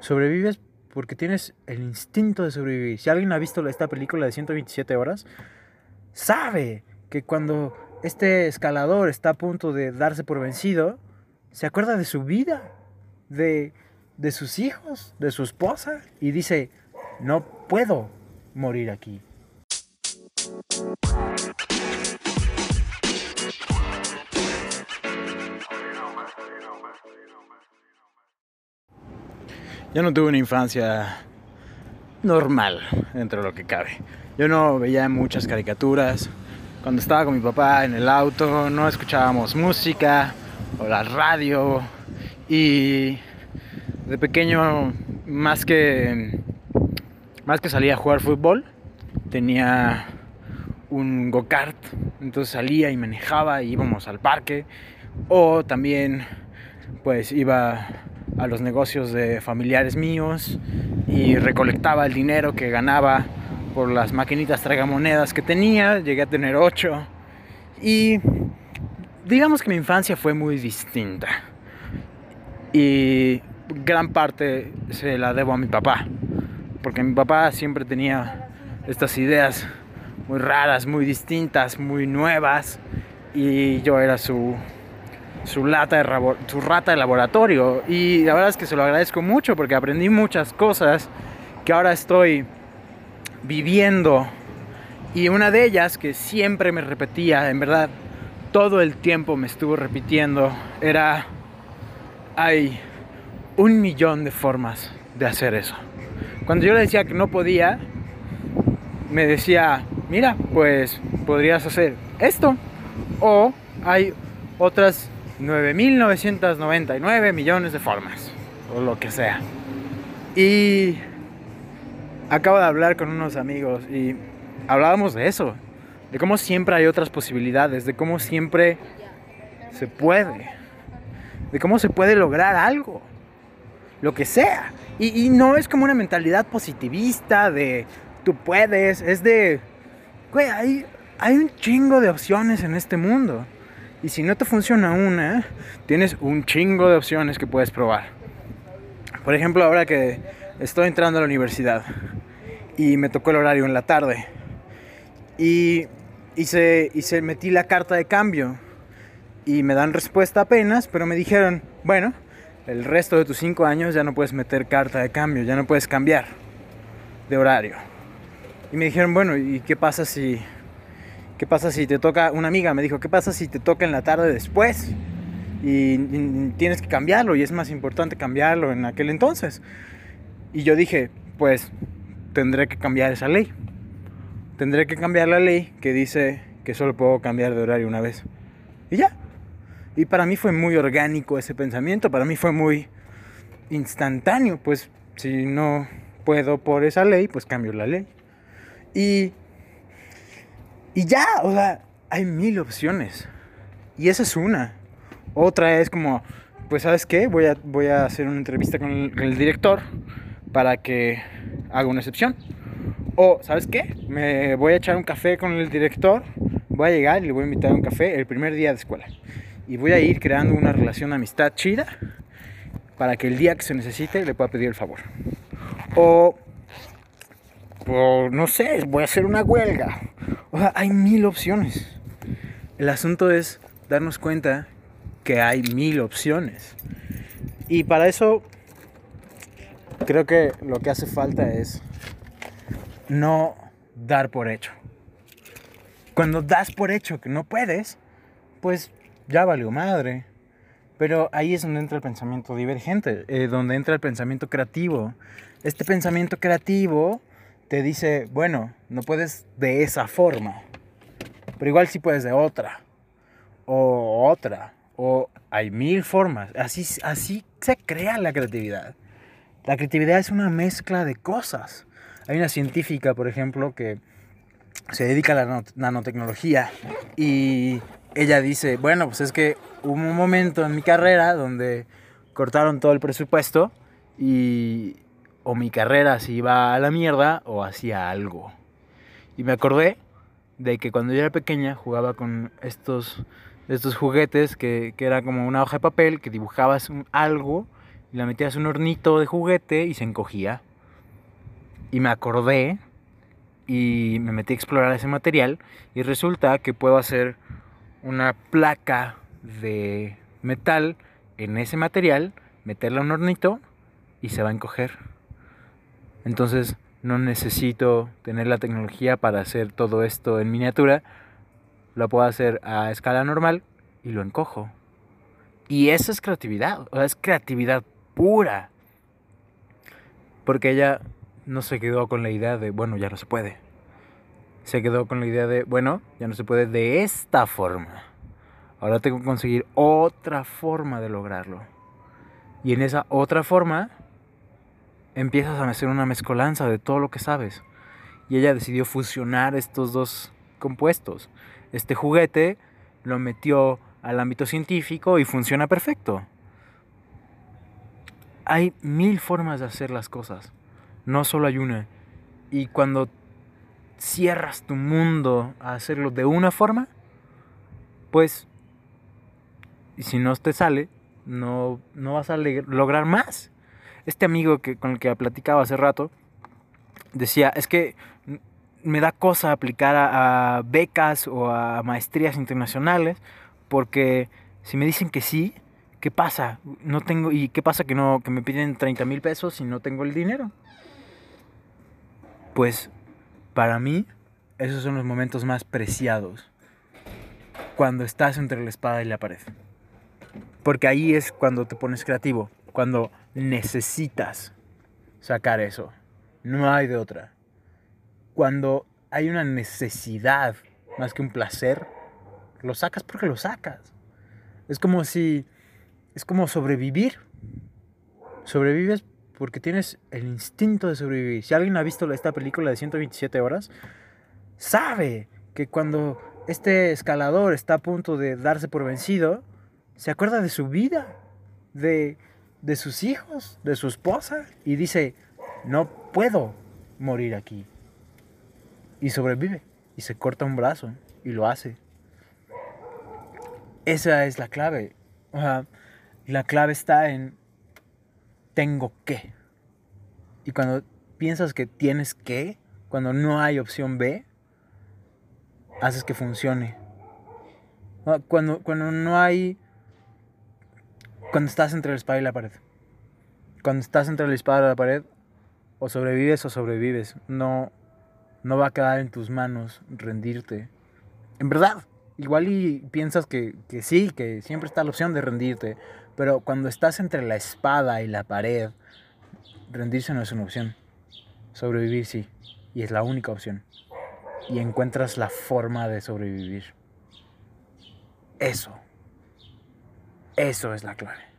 Sobrevives porque tienes el instinto de sobrevivir. Si alguien ha visto esta película de 127 horas, sabe que cuando este escalador está a punto de darse por vencido, se acuerda de su vida, de, de sus hijos, de su esposa, y dice, no puedo morir aquí. Yo no tuve una infancia normal dentro de lo que cabe. Yo no veía muchas caricaturas. Cuando estaba con mi papá en el auto no escuchábamos música o la radio. Y de pequeño, más que, más que salía a jugar fútbol, tenía un go-kart. Entonces salía y manejaba y íbamos al parque. O también pues iba a los negocios de familiares míos y recolectaba el dinero que ganaba por las maquinitas tragamonedas que tenía. Llegué a tener ocho. Y digamos que mi infancia fue muy distinta. Y gran parte se la debo a mi papá. Porque mi papá siempre tenía estas ideas muy raras, muy distintas, muy nuevas. Y yo era su su, lata de, su rata de laboratorio. Y la verdad es que se lo agradezco mucho porque aprendí muchas cosas que ahora estoy viviendo. Y una de ellas que siempre me repetía, en verdad, todo el tiempo me estuvo repitiendo, era, hay un millón de formas de hacer eso. Cuando yo le decía que no podía, me decía, mira, pues podrías hacer esto. O hay otras 9.999 millones de formas, o lo que sea. Y acabo de hablar con unos amigos y hablábamos de eso, de cómo siempre hay otras posibilidades, de cómo siempre se puede, de cómo se puede lograr algo, lo que sea. Y, no es como una mentalidad positivista de tú puedes, es de, güey, hay, hay un chingo de opciones en este mundo. Y si no te funciona una, tienes un chingo de opciones que puedes probar. Por ejemplo, ahora que estoy entrando a la universidad y me tocó el horario en la tarde y hice, hice, metí la carta de cambio y me dan respuesta apenas, pero me dijeron, bueno, el resto de tus cinco años ya no puedes meter carta de cambio, ya no puedes cambiar de horario. Y me dijeron, bueno, ¿y qué pasa si ¿Qué pasa si te toca, una amiga me dijo, ¿qué pasa si te toca en la tarde después? Y, tienes que cambiarlo y es más importante cambiarlo en aquel entonces. Y yo dije, pues tendré que cambiar esa ley. Tendré que cambiar la ley que dice que solo puedo cambiar de horario una vez. Y ya. Y para mí fue muy orgánico ese pensamiento, para mí fue muy instantáneo, pues si no puedo por esa ley, pues cambio la ley. Y y ya, o sea, hay mil opciones. Y esa es una. Otra es como, pues sabes qué, voy a, voy a hacer una entrevista con el, director para que haga una excepción. O, ¿sabes qué? Me voy a echar un café con el director, voy a llegar y le voy a invitar a un café el primer día de escuela. Y voy a ir creando una relación de amistad chida para que el día que se necesite le pueda pedir el favor. O no sé, voy a hacer una huelga. O sea, hay mil opciones. El asunto es darnos cuenta que hay mil opciones. Y para eso creo que lo que hace falta es no dar por hecho. Cuando das por hecho que no puedes, pues ya valió madre. Pero ahí es donde entra el pensamiento divergente, eh, donde entra el pensamiento creativo. Este pensamiento creativo te dice, bueno, no puedes de esa forma, pero igual sí puedes de otra, o otra, o hay mil formas. Así, así se crea la creatividad. La creatividad es una mezcla de cosas. Hay una científica, por ejemplo, que se dedica a la nanotecnología y ella dice, bueno, pues es que hubo un momento en mi carrera donde cortaron todo el presupuesto y o mi carrera se iba a la mierda o hacía algo. Y me acordé de que cuando yo era pequeña jugaba con estos, estos juguetes que, que era como una hoja de papel que dibujabas algo y la metías un hornito de juguete y se encogía. Y me acordé y me metí a explorar ese material y resulta que puedo hacer una placa de metal en ese material, meterla en un hornito y se va a encoger. Entonces no necesito tener la tecnología para hacer todo esto en miniatura, lo puedo hacer a escala normal y lo encojo. Y eso es creatividad, o sea, es creatividad pura. Porque ella no se quedó con la idea de, bueno, ya no se puede. Se quedó con la idea de, bueno, ya no se puede de esta forma. Ahora tengo que conseguir otra forma de lograrlo. Y en esa otra forma empiezas a hacer una mezcolanza de todo lo que sabes. Y ella decidió fusionar estos dos compuestos. Este juguete lo metió al ámbito científico y funciona perfecto. Hay mil formas de hacer las cosas, no solo hay una. Y cuando cierras tu mundo a hacerlo de una forma, pues, si no te sale, no, no vas a lograr más. Este amigo que, con el que platicaba hace rato decía, es que me da cosa aplicar a, becas o a maestrías internacionales porque si me dicen que sí, ¿qué pasa? No tengo y qué pasa que no que me piden 30 mil pesos y no tengo el dinero. Pues para mí esos son los momentos más preciados cuando estás entre la espada y la pared. Porque ahí es cuando te pones creativo, cuando necesitas sacar eso. No hay de otra cuando hay una necesidad más que un placer, lo sacas porque lo sacas. Es como si, es como sobrevivir. Sobrevives porque tienes el instinto de sobrevivir. Si alguien ha visto esta película de 127 horas, sabe que cuando este escalador está a punto de darse por vencido, se acuerda de su vida, de, de sus hijos, de su esposa, y dice, no puedo morir aquí. Y sobrevive. Y se corta un brazo. Y lo hace. Esa es la clave. la clave está en tengo que. Y cuando piensas que tienes que, cuando no hay opción B, haces que funcione. Cuando, cuando no hay... Cuando estás entre la espada y la pared. Cuando estás entre la espada y la pared, o sobrevives o sobrevives. No, no va a quedar en tus manos rendirte. En verdad, igual y piensas que, que sí, que siempre está la opción de rendirte, pero cuando estás entre la espada y la pared, rendirse no es una opción. Sobrevivir sí, y es la única opción. Y encuentras la forma de sobrevivir. Eso. Eso es la clave.